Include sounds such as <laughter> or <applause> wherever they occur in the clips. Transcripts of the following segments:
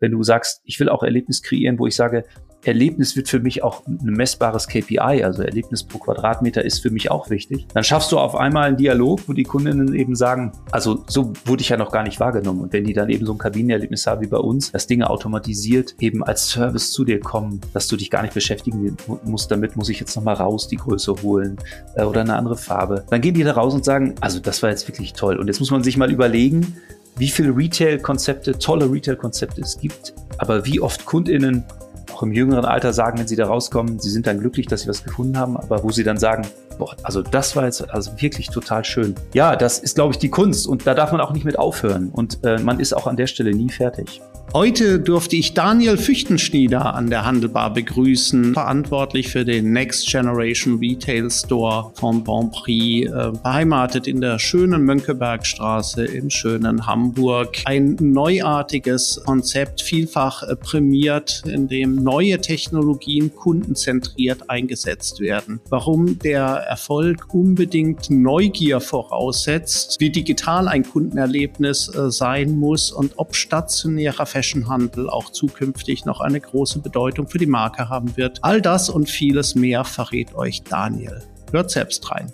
wenn du sagst, ich will auch Erlebnis kreieren, wo ich sage, Erlebnis wird für mich auch ein messbares KPI, also Erlebnis pro Quadratmeter ist für mich auch wichtig. Dann schaffst du auf einmal einen Dialog, wo die Kundinnen eben sagen, also so wurde ich ja noch gar nicht wahrgenommen. Und wenn die dann eben so ein Kabinenerlebnis haben wie bei uns, dass Dinge automatisiert eben als Service zu dir kommen, dass du dich gar nicht beschäftigen musst damit, muss ich jetzt nochmal raus die Größe holen äh, oder eine andere Farbe. Dann gehen die da raus und sagen, also das war jetzt wirklich toll. Und jetzt muss man sich mal überlegen, wie viele Retail-Konzepte, tolle Retail-Konzepte es gibt, aber wie oft KundInnen auch im jüngeren Alter sagen, wenn sie da rauskommen, sie sind dann glücklich, dass sie was gefunden haben, aber wo sie dann sagen, boah, also das war jetzt also wirklich total schön. Ja, das ist, glaube ich, die Kunst und da darf man auch nicht mit aufhören und äh, man ist auch an der Stelle nie fertig. Heute durfte ich Daniel Füchtenschnieder an der Handelbar begrüßen, verantwortlich für den Next Generation Retail Store von Bonprix, äh, beheimatet in der schönen Mönckebergstraße im schönen Hamburg. Ein neuartiges Konzept, vielfach äh, prämiert, in dem neue Technologien kundenzentriert eingesetzt werden. Warum der Erfolg unbedingt Neugier voraussetzt, wie digital ein Kundenerlebnis äh, sein muss und ob stationärer Fashionhandel auch zukünftig noch eine große Bedeutung für die Marke haben wird. All das und vieles mehr verrät euch Daniel. Hört selbst rein.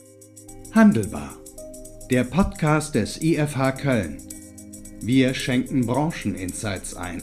Handelbar. Der Podcast des IFH Köln. Wir schenken Brancheninsights ein.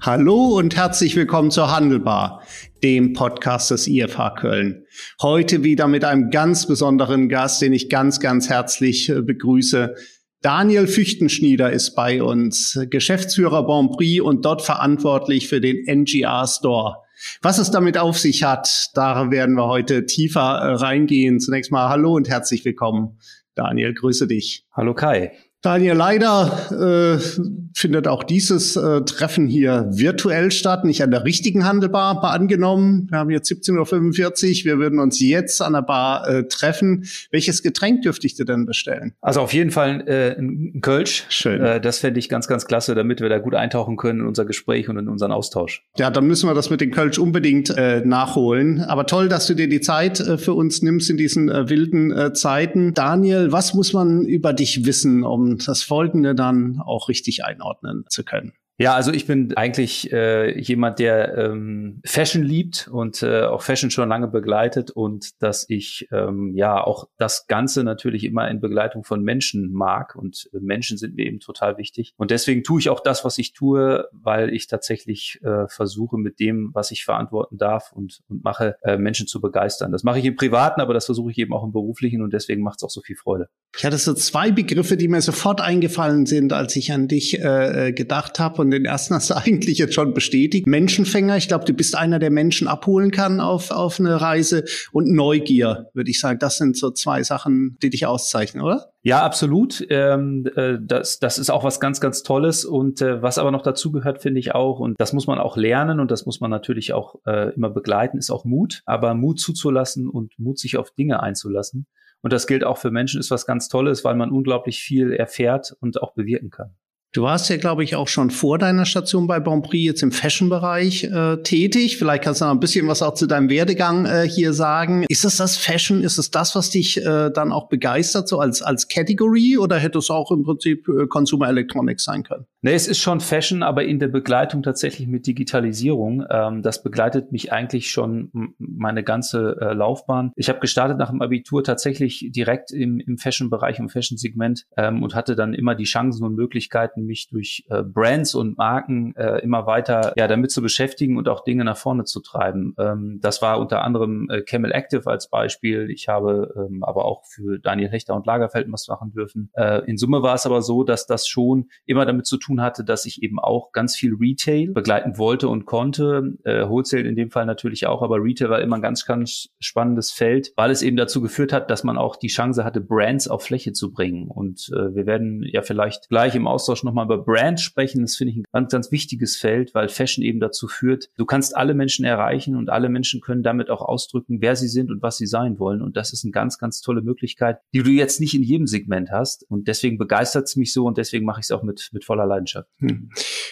Hallo und herzlich willkommen zur Handelbar, dem Podcast des IFH Köln. Heute wieder mit einem ganz besonderen Gast, den ich ganz, ganz herzlich äh, begrüße. Daniel Füchtenschnieder ist bei uns, Geschäftsführer Bonprix und dort verantwortlich für den NGR Store. Was es damit auf sich hat, da werden wir heute tiefer äh, reingehen. Zunächst mal hallo und herzlich willkommen. Daniel, grüße dich. Hallo Kai. Daniel, leider äh, findet auch dieses äh, Treffen hier virtuell statt, nicht an der richtigen Handelbar, mal angenommen. Wir haben jetzt 17.45 Uhr, wir würden uns jetzt an der Bar äh, treffen. Welches Getränk dürfte ich dir denn bestellen? Also auf jeden Fall äh, ein Kölsch. Schön. Äh, das fände ich ganz, ganz klasse, damit wir da gut eintauchen können in unser Gespräch und in unseren Austausch. Ja, dann müssen wir das mit dem Kölsch unbedingt äh, nachholen. Aber toll, dass du dir die Zeit äh, für uns nimmst in diesen äh, wilden äh, Zeiten. Daniel, was muss man über dich wissen, um das Folgende dann auch richtig einordnen zu können. Ja, also ich bin eigentlich äh, jemand, der ähm, Fashion liebt und äh, auch Fashion schon lange begleitet und dass ich ähm, ja auch das Ganze natürlich immer in Begleitung von Menschen mag und äh, Menschen sind mir eben total wichtig und deswegen tue ich auch das, was ich tue, weil ich tatsächlich äh, versuche mit dem, was ich verantworten darf und, und mache, äh, Menschen zu begeistern. Das mache ich im Privaten, aber das versuche ich eben auch im Beruflichen und deswegen macht es auch so viel Freude. Ich hatte so zwei Begriffe, die mir sofort eingefallen sind, als ich an dich äh, äh gedacht habe und den ersten hast du <laughs> eigentlich jetzt schon bestätigt. Menschenfänger, ich glaube, du bist einer, der Menschen abholen kann auf, auf eine Reise. Und Neugier, würde ich sagen, das sind so zwei Sachen, die dich auszeichnen, oder? Ja, absolut. Ähm, äh, das, das ist auch was ganz, ganz Tolles. Und äh, was aber noch dazu gehört, finde ich auch, und das muss man auch lernen und das muss man natürlich auch äh, immer begleiten, ist auch Mut. Aber Mut zuzulassen und Mut, sich auf Dinge einzulassen. Und das gilt auch für Menschen, ist was ganz Tolles, weil man unglaublich viel erfährt und auch bewirken kann. Du warst ja, glaube ich, auch schon vor deiner Station bei Bonprix jetzt im Fashion-Bereich äh, tätig. Vielleicht kannst du noch ein bisschen was auch zu deinem Werdegang äh, hier sagen. Ist es das Fashion? Ist es das, was dich äh, dann auch begeistert, so als, als Category? Oder hätte es auch im Prinzip äh, Consumer Electronics sein können? Nee, es ist schon Fashion, aber in der Begleitung tatsächlich mit Digitalisierung. Ähm, das begleitet mich eigentlich schon meine ganze äh, Laufbahn. Ich habe gestartet nach dem Abitur tatsächlich direkt im, im Fashion-Bereich, im Fashion-Segment ähm, und hatte dann immer die Chancen und Möglichkeiten, mich durch äh, Brands und Marken äh, immer weiter ja damit zu beschäftigen und auch Dinge nach vorne zu treiben. Ähm, das war unter anderem äh, Camel Active als Beispiel. Ich habe ähm, aber auch für Daniel Hechter und Lagerfeld was machen dürfen. Äh, in Summe war es aber so, dass das schon immer damit zu tun hatte, dass ich eben auch ganz viel Retail begleiten wollte und konnte. Äh, Wholesale in dem Fall natürlich auch, aber Retail war immer ein ganz, ganz spannendes Feld, weil es eben dazu geführt hat, dass man auch die Chance hatte, Brands auf Fläche zu bringen. Und äh, wir werden ja vielleicht gleich im Austausch noch nochmal über Brand sprechen. Das finde ich ein ganz, ganz wichtiges Feld, weil Fashion eben dazu führt, du kannst alle Menschen erreichen und alle Menschen können damit auch ausdrücken, wer sie sind und was sie sein wollen. Und das ist eine ganz, ganz tolle Möglichkeit, die du jetzt nicht in jedem Segment hast. Und deswegen begeistert es mich so und deswegen mache ich es auch mit, mit voller Leidenschaft. Hm.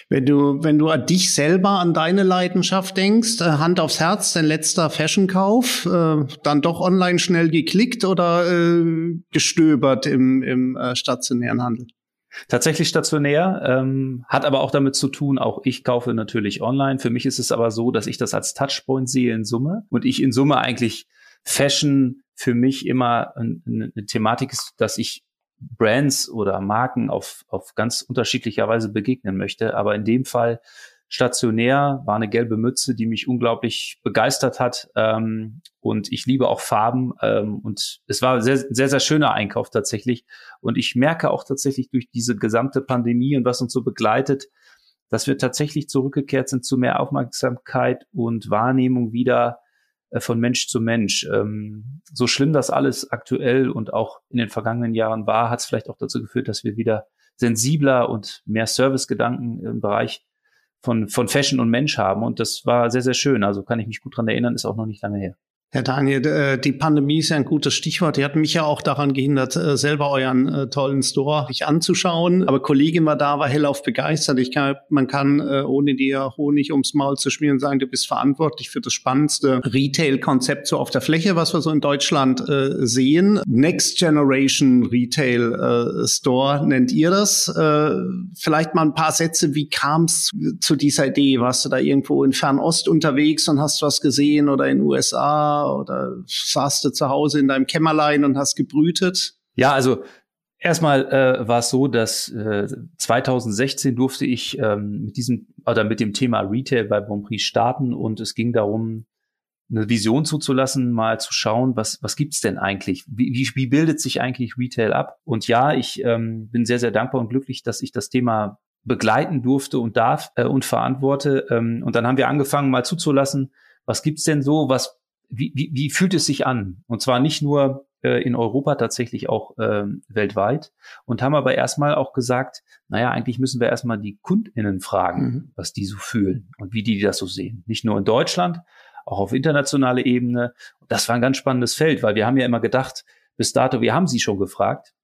Wenn du, wenn du an dich selber, an deine Leidenschaft denkst, äh, Hand aufs Herz, dein letzter Fashionkauf, äh, dann doch online schnell geklickt oder äh, gestöbert im, im stationären Handel? Tatsächlich stationär, ähm, hat aber auch damit zu tun, auch ich kaufe natürlich online. Für mich ist es aber so, dass ich das als Touchpoint sehe in Summe und ich in Summe eigentlich Fashion für mich immer eine, eine Thematik ist, dass ich Brands oder Marken auf, auf ganz unterschiedlicher Weise begegnen möchte. Aber in dem Fall stationär war eine gelbe Mütze, die mich unglaublich begeistert hat. Ähm, und ich liebe auch Farben. Ähm, und es war sehr, sehr, sehr schöner Einkauf tatsächlich. Und ich merke auch tatsächlich durch diese gesamte Pandemie und was uns so begleitet, dass wir tatsächlich zurückgekehrt sind zu mehr Aufmerksamkeit und Wahrnehmung wieder äh, von Mensch zu Mensch. Ähm, so schlimm das alles aktuell und auch in den vergangenen Jahren war, hat es vielleicht auch dazu geführt, dass wir wieder sensibler und mehr Servicegedanken im Bereich von, von Fashion und Mensch haben. Und das war sehr, sehr schön. Also kann ich mich gut dran erinnern, ist auch noch nicht lange her. Herr Daniel, äh, die Pandemie ist ja ein gutes Stichwort. Die hat mich ja auch daran gehindert, äh, selber euren äh, tollen Store sich anzuschauen. Aber Kollegin war da, war hellauf begeistert. Ich kann, man kann, ohne dir Honig ums Maul zu schmieren, sagen, du bist verantwortlich für das spannendste Retail-Konzept so auf der Fläche, was wir so in Deutschland sehen. Next Generation Retail Store nennt ihr das. Vielleicht mal ein paar Sätze. Wie kam es zu dieser Idee? Warst du da irgendwo in Fernost unterwegs und hast was gesehen oder in USA? Oder saßt du zu Hause in deinem Kämmerlein und hast gebrütet? Ja, also Erstmal äh, war es so, dass äh, 2016 durfte ich ähm, mit diesem oder mit dem Thema Retail bei Bonprix starten und es ging darum, eine Vision zuzulassen, mal zu schauen, was was gibt's denn eigentlich? Wie, wie, wie bildet sich eigentlich Retail ab? Und ja, ich ähm, bin sehr sehr dankbar und glücklich, dass ich das Thema begleiten durfte und darf äh, und verantworte. Ähm, und dann haben wir angefangen, mal zuzulassen, was gibt's denn so, was wie, wie, wie fühlt es sich an? Und zwar nicht nur äh, in Europa, tatsächlich auch äh, weltweit. Und haben aber erstmal auch gesagt, naja, eigentlich müssen wir erstmal die KundInnen fragen, mhm. was die so fühlen und wie die das so sehen. Nicht nur in Deutschland, auch auf internationaler Ebene. Das war ein ganz spannendes Feld, weil wir haben ja immer gedacht, bis dato, wir haben sie schon gefragt,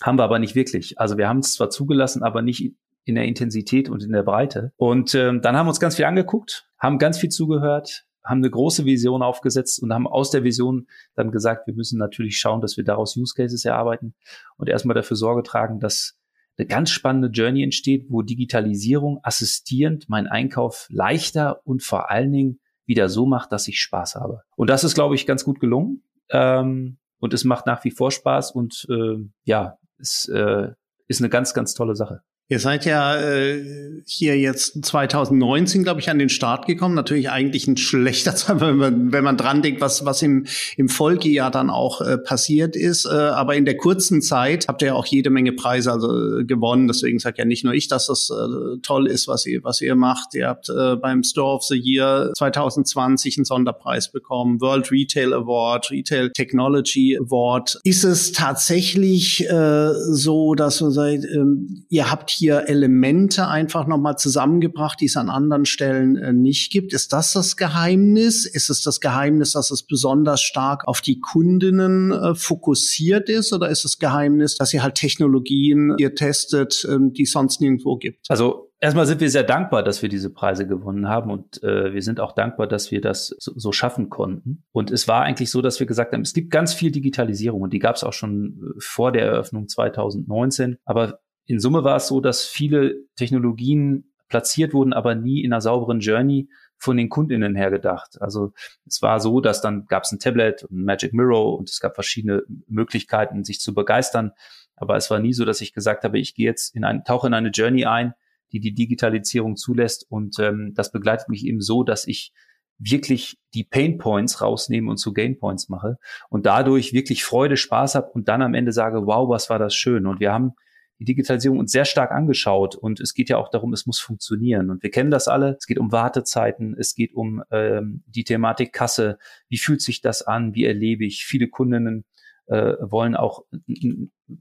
haben wir aber nicht wirklich. Also wir haben es zwar zugelassen, aber nicht in der Intensität und in der Breite. Und ähm, dann haben wir uns ganz viel angeguckt, haben ganz viel zugehört, haben eine große Vision aufgesetzt und haben aus der Vision dann gesagt, wir müssen natürlich schauen, dass wir daraus Use Cases erarbeiten und erstmal dafür Sorge tragen, dass eine ganz spannende Journey entsteht, wo Digitalisierung assistierend meinen Einkauf leichter und vor allen Dingen wieder so macht, dass ich Spaß habe. Und das ist, glaube ich, ganz gut gelungen. Ähm, und es macht nach wie vor Spaß und äh, ja, es äh, ist eine ganz, ganz tolle Sache. Ihr seid ja äh, hier jetzt 2019, glaube ich, an den Start gekommen. Natürlich eigentlich ein schlechter <laughs> Zeit, wenn man, wenn man dran denkt, was, was im, im Folgejahr dann auch äh, passiert ist. Äh, aber in der kurzen Zeit habt ihr ja auch jede Menge Preise also, äh, gewonnen. Deswegen sagt ja nicht nur ich, dass das äh, toll ist, was ihr, was ihr macht. Ihr habt äh, beim Store of the Year 2020 einen Sonderpreis bekommen, World Retail Award, Retail Technology Award. Ist es tatsächlich äh, so, dass du seid, äh, ihr habt hier Elemente einfach nochmal zusammengebracht, die es an anderen Stellen äh, nicht gibt. Ist das das Geheimnis? Ist es das Geheimnis, dass es besonders stark auf die Kundinnen äh, fokussiert ist? Oder ist das Geheimnis, dass ihr halt Technologien ihr testet, ähm, die es sonst nirgendwo gibt? Also Erstmal sind wir sehr dankbar, dass wir diese Preise gewonnen haben und äh, wir sind auch dankbar, dass wir das so, schaffen konnten. Und es war eigentlich so, dass wir gesagt haben, es gibt ganz viel Digitalisierung und die gab es auch schon äh, vor der Eröffnung 2019. Aber in Summe war es so, dass viele Technologien platziert wurden, aber nie in einer sauberen Journey von den Kundinnen her gedacht. Also es war so, dass dann gab es ein Tablet und ein Magic Mirror und es gab verschiedene Möglichkeiten, sich zu begeistern. Aber es war nie so, dass ich gesagt habe, ich gehe jetzt in ein, tauche in eine Journey ein, die die Digitalisierung zulässt. Und ähm, das begleitet mich eben so, dass ich wirklich die Pain Points rausnehme und zu Gain Points mache und dadurch wirklich Freude, Spaß habe und dann am Ende sage, wow, was war das schön. Und wir haben die Digitalisierung uns sehr stark angeschaut und es geht ja auch darum, es muss funktionieren. Und wir kennen das alle. Es geht um Wartezeiten, es geht um ähm, die Thematik Kasse. Wie fühlt sich das an? Wie erlebe ich? Viele Kundinnen äh, wollen auch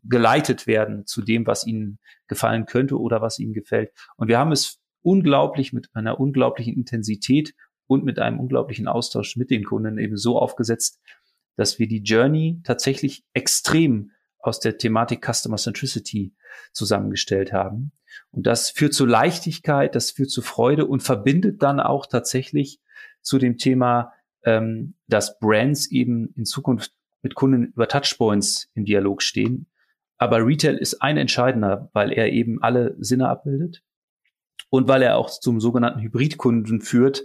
geleitet werden zu dem, was ihnen gefallen könnte oder was ihnen gefällt. Und wir haben es unglaublich mit einer unglaublichen Intensität und mit einem unglaublichen Austausch mit den Kunden eben so aufgesetzt, dass wir die Journey tatsächlich extrem aus der Thematik Customer Centricity zusammengestellt haben. Und das führt zu Leichtigkeit, das führt zu Freude und verbindet dann auch tatsächlich zu dem Thema, ähm, dass Brands eben in Zukunft mit Kunden über Touchpoints im Dialog stehen. Aber Retail ist ein entscheidender, weil er eben alle Sinne abbildet und weil er auch zum sogenannten Hybridkunden führt,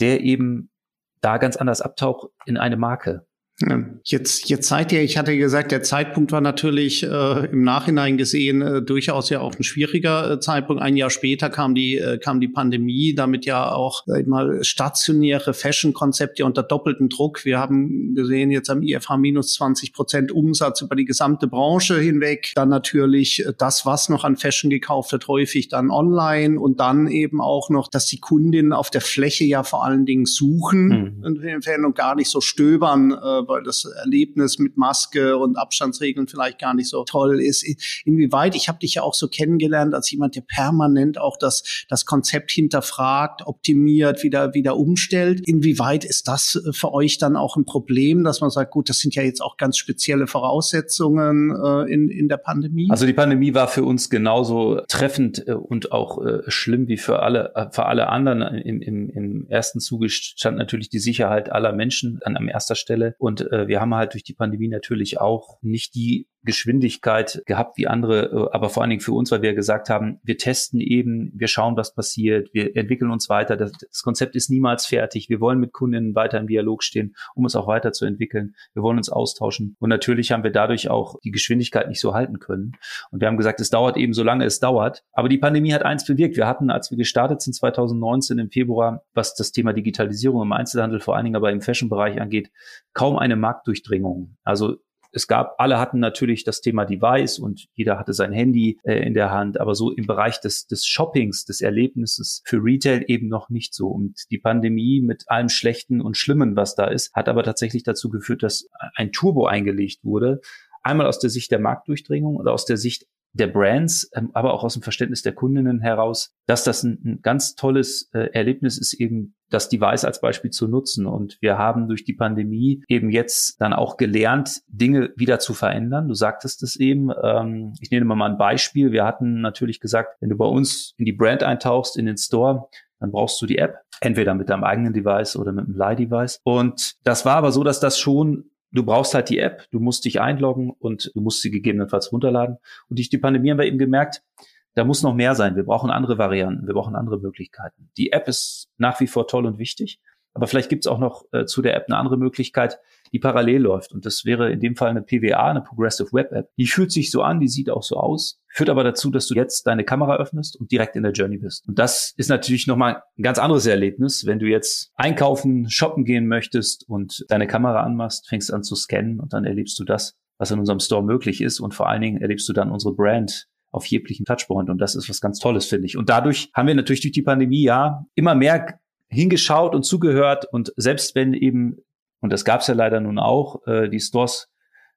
der eben da ganz anders abtaucht in eine Marke. Jetzt, jetzt seid ihr, ich hatte gesagt, der Zeitpunkt war natürlich äh, im Nachhinein gesehen äh, durchaus ja auch ein schwieriger äh, Zeitpunkt. Ein Jahr später kam die, äh, kam die Pandemie, damit ja auch sag mal stationäre Fashion-Konzepte unter doppeltem Druck. Wir haben gesehen, jetzt am IFH minus 20 Prozent Umsatz über die gesamte Branche hinweg. Dann natürlich äh, das, was noch an Fashion gekauft wird, häufig dann online und dann eben auch noch, dass die Kundinnen auf der Fläche ja vor allen Dingen suchen mhm. und gar nicht so stöbern äh, weil das Erlebnis mit Maske und Abstandsregeln vielleicht gar nicht so toll ist. Inwieweit, ich habe dich ja auch so kennengelernt als jemand, der permanent auch das, das Konzept hinterfragt, optimiert, wieder, wieder umstellt. Inwieweit ist das für euch dann auch ein Problem, dass man sagt, gut, das sind ja jetzt auch ganz spezielle Voraussetzungen äh, in, in der Pandemie? Also die Pandemie war für uns genauso treffend äh, und auch äh, schlimm wie für alle, äh, für alle anderen. Im, im, Im ersten Zuge stand natürlich die Sicherheit aller Menschen an, an erster Stelle. Und und äh, wir haben halt durch die Pandemie natürlich auch nicht die Geschwindigkeit gehabt wie andere, äh, aber vor allen Dingen für uns, weil wir gesagt haben, wir testen eben, wir schauen, was passiert, wir entwickeln uns weiter. Das, das Konzept ist niemals fertig. Wir wollen mit Kundinnen weiter im Dialog stehen, um es auch weiterzuentwickeln. Wir wollen uns austauschen. Und natürlich haben wir dadurch auch die Geschwindigkeit nicht so halten können. Und wir haben gesagt, es dauert eben so lange es dauert. Aber die Pandemie hat eins bewirkt. Wir hatten, als wir gestartet sind 2019 im Februar, was das Thema Digitalisierung im Einzelhandel, vor allen Dingen aber im Fashion-Bereich angeht, kaum eine Marktdurchdringung. Also es gab, alle hatten natürlich das Thema Device und jeder hatte sein Handy äh, in der Hand, aber so im Bereich des, des Shoppings, des Erlebnisses für Retail eben noch nicht so. Und die Pandemie mit allem Schlechten und Schlimmen, was da ist, hat aber tatsächlich dazu geführt, dass ein Turbo eingelegt wurde. Einmal aus der Sicht der Marktdurchdringung oder aus der Sicht der Brands, ähm, aber auch aus dem Verständnis der Kundinnen heraus, dass das ein, ein ganz tolles äh, Erlebnis ist, eben das Device als Beispiel zu nutzen. Und wir haben durch die Pandemie eben jetzt dann auch gelernt, Dinge wieder zu verändern. Du sagtest es eben. Ähm, ich nehme mal ein Beispiel. Wir hatten natürlich gesagt, wenn du bei uns in die Brand eintauchst, in den Store, dann brauchst du die App, entweder mit deinem eigenen Device oder mit einem Leih-Device. Und das war aber so, dass das schon du brauchst halt die App, du musst dich einloggen und du musst sie gegebenenfalls runterladen. Und durch die Pandemie haben wir eben gemerkt, da muss noch mehr sein. Wir brauchen andere Varianten, wir brauchen andere Möglichkeiten. Die App ist nach wie vor toll und wichtig, aber vielleicht gibt es auch noch äh, zu der App eine andere Möglichkeit, die parallel läuft. Und das wäre in dem Fall eine PWA, eine Progressive Web App. Die fühlt sich so an, die sieht auch so aus, führt aber dazu, dass du jetzt deine Kamera öffnest und direkt in der Journey bist. Und das ist natürlich nochmal ein ganz anderes Erlebnis, wenn du jetzt einkaufen, shoppen gehen möchtest und deine Kamera anmachst, fängst an zu scannen und dann erlebst du das, was in unserem Store möglich ist. Und vor allen Dingen erlebst du dann unsere Brand auf jeglichen Touchpoint. Und das ist was ganz Tolles, finde ich. Und dadurch haben wir natürlich durch die Pandemie ja immer mehr hingeschaut und zugehört. Und selbst wenn eben und das gab es ja leider nun auch, äh, die Stores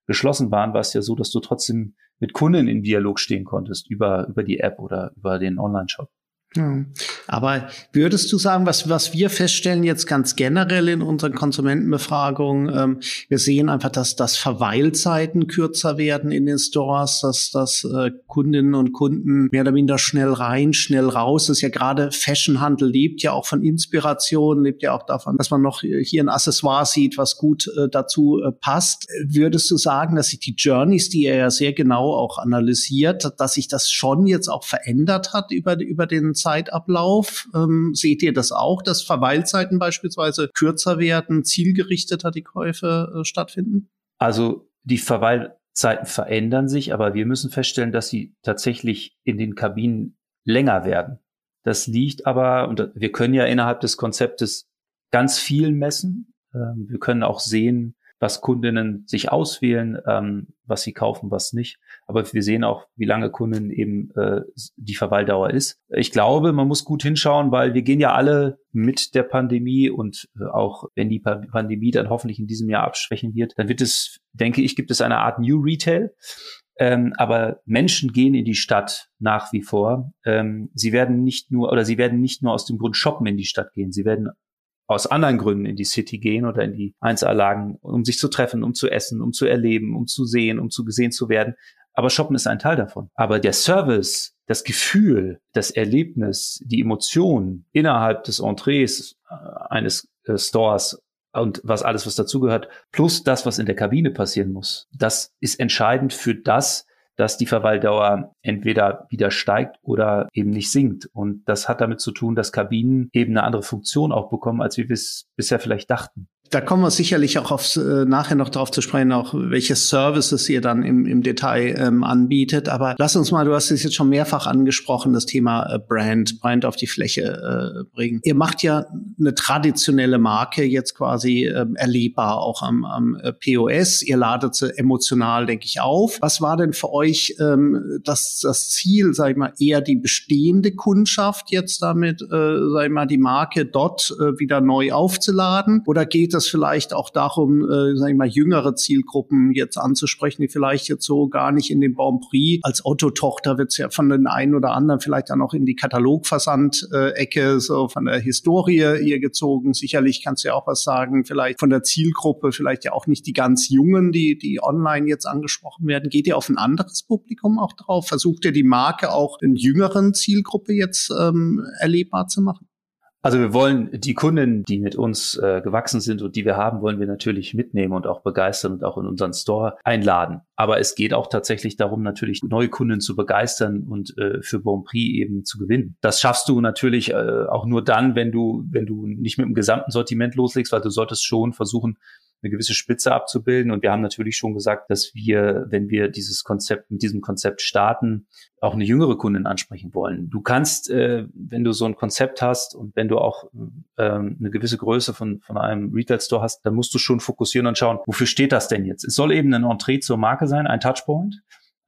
geschlossen waren, war es ja so, dass du trotzdem mit Kunden in Dialog stehen konntest über, über die App oder über den Online-Shop. Ja. Aber würdest du sagen, was, was wir feststellen jetzt ganz generell in unseren Konsumentenbefragungen, ähm, wir sehen einfach, dass, dass Verweilzeiten kürzer werden in den Stores, dass, dass äh, Kundinnen und Kunden mehr oder minder schnell rein, schnell raus. Das ist ja gerade Fashionhandel lebt ja auch von Inspiration, lebt ja auch davon, dass man noch hier ein Accessoire sieht, was gut äh, dazu äh, passt. Würdest du sagen, dass sich die Journeys, die er ja sehr genau auch analysiert, dass sich das schon jetzt auch verändert hat über, über den Zeitablauf? Ähm, seht ihr das auch, dass Verweilzeiten beispielsweise kürzer werden, zielgerichteter die Käufe äh, stattfinden? Also die Verweilzeiten verändern sich, aber wir müssen feststellen, dass sie tatsächlich in den Kabinen länger werden. Das liegt aber, und wir können ja innerhalb des Konzeptes ganz viel messen. Ähm, wir können auch sehen, was Kundinnen sich auswählen, ähm, was sie kaufen, was nicht. Aber wir sehen auch, wie lange Kunden eben äh, die Verweildauer ist. Ich glaube, man muss gut hinschauen, weil wir gehen ja alle mit der Pandemie und äh, auch wenn die Pandemie dann hoffentlich in diesem Jahr abschwächen wird, dann wird es, denke ich, gibt es eine Art New Retail. Ähm, aber Menschen gehen in die Stadt nach wie vor. Ähm, sie werden nicht nur oder sie werden nicht nur aus dem Grund shoppen in die Stadt gehen. Sie werden aus anderen Gründen in die City gehen oder in die Einzelanlagen, um sich zu treffen, um zu essen, um zu erleben, um zu sehen, um zu gesehen zu werden. Aber Shoppen ist ein Teil davon. Aber der Service, das Gefühl, das Erlebnis, die Emotion innerhalb des Entrees äh, eines äh, Stores und was alles, was dazugehört, plus das, was in der Kabine passieren muss, das ist entscheidend für das, dass die Verweildauer entweder wieder steigt oder eben nicht sinkt. Und das hat damit zu tun, dass Kabinen eben eine andere Funktion auch bekommen, als wir es bisher vielleicht dachten da kommen wir sicherlich auch aufs, äh, nachher noch darauf zu sprechen, auch welche Services ihr dann im, im Detail ähm, anbietet. Aber lass uns mal, du hast es jetzt schon mehrfach angesprochen, das Thema äh, Brand, Brand auf die Fläche äh, bringen. Ihr macht ja eine traditionelle Marke jetzt quasi ähm, erlebbar, auch am, am äh, POS. Ihr ladet sie emotional, denke ich, auf. Was war denn für euch ähm, das, das Ziel, sag ich mal, eher die bestehende Kundschaft jetzt damit, äh, sag ich mal, die Marke dort äh, wieder neu aufzuladen? Oder geht es es vielleicht auch darum, äh, sag ich mal, jüngere Zielgruppen jetzt anzusprechen, die vielleicht jetzt so gar nicht in den Grand Prix als Otto-Tochter wird es ja von den einen oder anderen vielleicht dann auch in die Katalogversand-Ecke, so von der Historie ihr gezogen. Sicherlich kannst du ja auch was sagen, vielleicht von der Zielgruppe, vielleicht ja auch nicht die ganz Jungen, die, die online jetzt angesprochen werden. Geht ihr auf ein anderes Publikum auch drauf? Versucht ihr die Marke auch in jüngeren Zielgruppe jetzt ähm, erlebbar zu machen? Also wir wollen die Kunden, die mit uns äh, gewachsen sind und die wir haben, wollen wir natürlich mitnehmen und auch begeistern und auch in unseren Store einladen. Aber es geht auch tatsächlich darum, natürlich neue Kunden zu begeistern und äh, für Bonprix eben zu gewinnen. Das schaffst du natürlich äh, auch nur dann, wenn du, wenn du nicht mit dem gesamten Sortiment loslegst, weil du solltest schon versuchen, eine gewisse Spitze abzubilden. Und wir haben natürlich schon gesagt, dass wir, wenn wir dieses Konzept mit diesem Konzept starten, auch eine jüngere Kundin ansprechen wollen. Du kannst, äh, wenn du so ein Konzept hast und wenn du auch ähm, eine gewisse Größe von, von einem Retail-Store hast, dann musst du schon fokussieren und schauen, wofür steht das denn jetzt? Es soll eben ein Entree zur Marke sein, ein Touchpoint.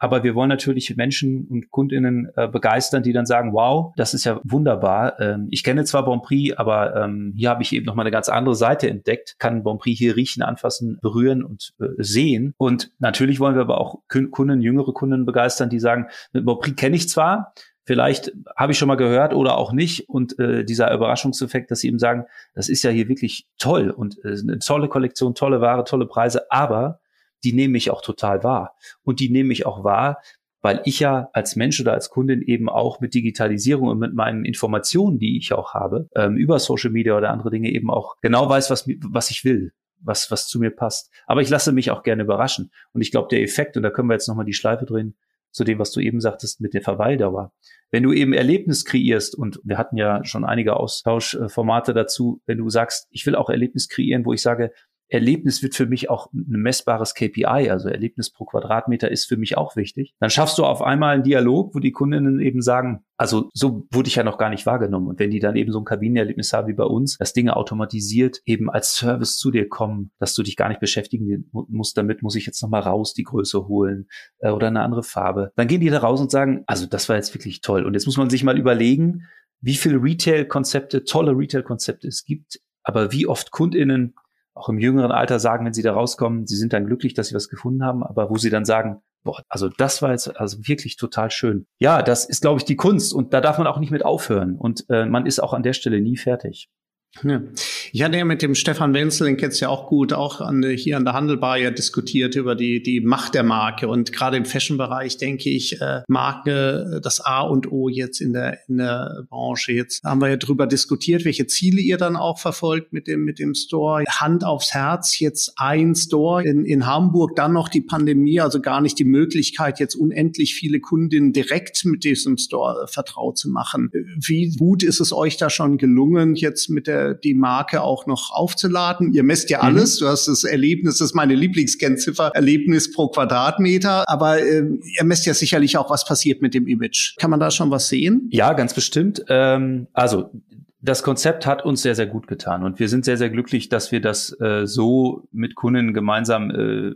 Aber wir wollen natürlich Menschen und Kundinnen äh, begeistern, die dann sagen, wow, das ist ja wunderbar. Ähm, ich kenne zwar Bonprix, aber ähm, hier habe ich eben noch mal eine ganz andere Seite entdeckt, kann Bonprix hier riechen, anfassen, berühren und äh, sehen. Und natürlich wollen wir aber auch Kunden, jüngere Kunden begeistern, die sagen, mit Bonprix kenne ich zwar, Vielleicht habe ich schon mal gehört oder auch nicht. Und äh, dieser Überraschungseffekt, dass sie eben sagen, das ist ja hier wirklich toll und äh, eine tolle Kollektion, tolle Ware, tolle Preise, aber die nehme ich auch total wahr. Und die nehme ich auch wahr, weil ich ja als Mensch oder als Kundin eben auch mit Digitalisierung und mit meinen Informationen, die ich auch habe, ähm, über Social Media oder andere Dinge eben auch genau weiß, was, was ich will, was, was zu mir passt. Aber ich lasse mich auch gerne überraschen. Und ich glaube, der Effekt, und da können wir jetzt nochmal die Schleife drehen, zu dem, was du eben sagtest mit der Verweildauer. Wenn du eben Erlebnis kreierst, und wir hatten ja schon einige Austauschformate dazu, wenn du sagst, ich will auch Erlebnis kreieren, wo ich sage, Erlebnis wird für mich auch ein messbares KPI, also Erlebnis pro Quadratmeter ist für mich auch wichtig. Dann schaffst du auf einmal einen Dialog, wo die Kundinnen eben sagen, also so wurde ich ja noch gar nicht wahrgenommen. Und wenn die dann eben so ein Kabinenerlebnis haben wie bei uns, dass Dinge automatisiert eben als Service zu dir kommen, dass du dich gar nicht beschäftigen musst damit, muss ich jetzt nochmal raus die Größe holen äh, oder eine andere Farbe. Dann gehen die da raus und sagen, also das war jetzt wirklich toll. Und jetzt muss man sich mal überlegen, wie viele Retail-Konzepte, tolle Retail-Konzepte es gibt, aber wie oft KundInnen auch im jüngeren Alter sagen, wenn sie da rauskommen, sie sind dann glücklich, dass sie was gefunden haben, aber wo sie dann sagen, boah, also das war jetzt also wirklich total schön. Ja, das ist, glaube ich, die Kunst und da darf man auch nicht mit aufhören und äh, man ist auch an der Stelle nie fertig. Ja. Ich hatte ja mit dem Stefan Wenzel, den kennst ja auch gut, auch an, hier an der Handelbar ja diskutiert über die, die Macht der Marke. Und gerade im Fashion-Bereich denke ich, äh, Marke das A und O jetzt in der, in der Branche. Jetzt haben wir ja drüber diskutiert, welche Ziele ihr dann auch verfolgt mit dem, mit dem Store. Hand aufs Herz, jetzt ein Store in, in Hamburg, dann noch die Pandemie, also gar nicht die Möglichkeit, jetzt unendlich viele Kundinnen direkt mit diesem Store vertraut zu machen. Wie gut ist es euch da schon gelungen, jetzt mit der die Marke auch noch aufzuladen. Ihr messt ja mhm. alles. Mhm. Du hast das Erlebnis, das ist meine Lieblingskennziffer, Erlebnis pro Quadratmeter. Aber äh, ihr messt ja sicherlich auch, was passiert mit dem Image. Kann man da schon was sehen? Ja, ganz bestimmt. Ähm, also das Konzept hat uns sehr, sehr gut getan und wir sind sehr, sehr glücklich, dass wir das äh, so mit Kunden gemeinsam äh,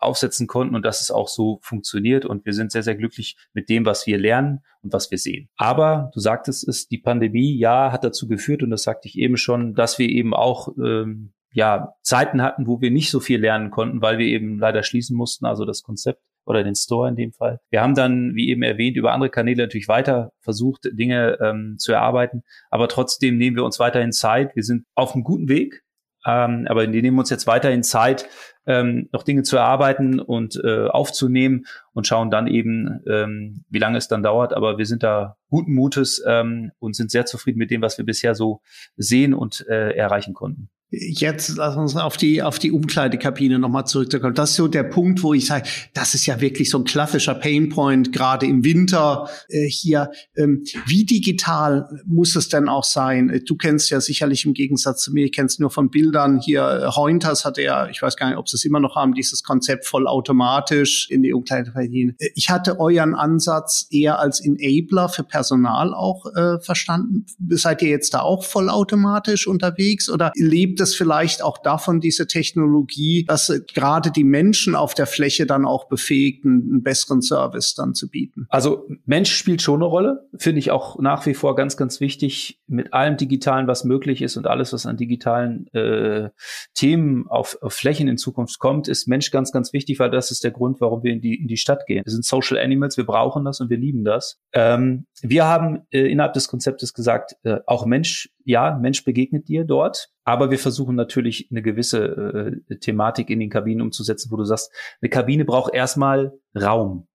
aufsetzen konnten und dass es auch so funktioniert. Und wir sind sehr, sehr glücklich mit dem, was wir lernen und was wir sehen. Aber du sagtest es, die Pandemie, ja, hat dazu geführt, und das sagte ich eben schon, dass wir eben auch ähm, ja, Zeiten hatten, wo wir nicht so viel lernen konnten, weil wir eben leider schließen mussten, also das Konzept oder den Store in dem Fall. Wir haben dann, wie eben erwähnt, über andere Kanäle natürlich weiter versucht, Dinge ähm, zu erarbeiten, aber trotzdem nehmen wir uns weiterhin Zeit. Wir sind auf einem guten Weg, ähm, aber wir nehmen uns jetzt weiterhin Zeit, ähm, noch Dinge zu erarbeiten und äh, aufzunehmen und schauen dann eben, ähm, wie lange es dann dauert. Aber wir sind da guten Mutes ähm, und sind sehr zufrieden mit dem, was wir bisher so sehen und äh, erreichen konnten. Jetzt lass uns auf die, auf die Umkleidekabine nochmal zurückzukommen. Das ist so der Punkt, wo ich sage, das ist ja wirklich so ein klassischer Painpoint, gerade im Winter äh, hier. Ähm, wie digital muss es denn auch sein? Du kennst ja sicherlich im Gegensatz zu mir, ich kennst nur von Bildern hier, äh, Heunters hatte ja, ich weiß gar nicht, ob sie es immer noch haben, dieses Konzept vollautomatisch in die Umkleidekabine. Äh, ich hatte euren Ansatz eher als Enabler für Personal auch äh, verstanden. Seid ihr jetzt da auch vollautomatisch unterwegs oder es vielleicht auch davon, diese Technologie, dass gerade die Menschen auf der Fläche dann auch befähigt, einen, besseren Service dann zu bieten? Also Mensch spielt schon eine Rolle, finde ich auch nach wie vor ganz, ganz wichtig, mit allem Digitalen, was möglich ist und alles, was an digitalen äh, Themen auf, auf Flächen in Zukunft kommt, ist Mensch ganz, ganz wichtig, weil das ist der Grund, warum wir in die, in die Stadt gehen. Wir sind Social Animals, wir brauchen das und wir lieben das. Ähm, wir haben äh, innerhalb des Konzeptes gesagt, äh, auch Mensch, ja, Mensch begegnet dir dort. Aber wir versuchen natürlich eine gewisse äh, Thematik in den Kabinen umzusetzen, wo du sagst, eine Kabine braucht erstmal Raum.